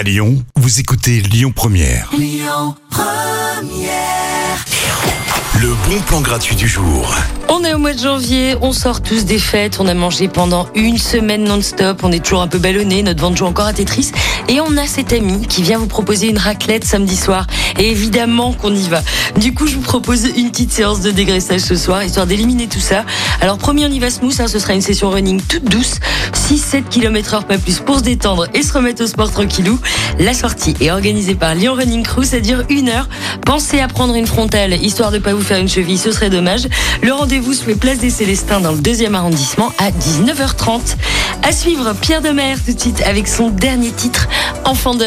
À Lyon, vous écoutez Lyon Première. Le bon plan gratuit du jour. On est au mois de janvier, on sort tous des fêtes, on a mangé pendant une semaine non-stop, on est toujours un peu ballonné, notre ventre joue encore à Tetris, et on a cet ami qui vient vous proposer une raclette samedi soir. Et évidemment qu'on y va. Du coup, je vous propose une petite séance de dégraissage ce soir, histoire d'éliminer tout ça. Alors, premier, on y va smooth, hein, ce sera une session running toute douce, 6-7 km heure pas plus pour se détendre et se remettre au sport tranquillou. La sortie est organisée par Lyon Running Crew, ça dure une heure. Pensez à prendre une frontale, histoire de pas vous faire une cheville, ce serait dommage. Le rendez-vous se fait place des Célestins dans le deuxième arrondissement à 19h30. À suivre, Pierre Demer tout de suite avec son dernier titre, Enfant de.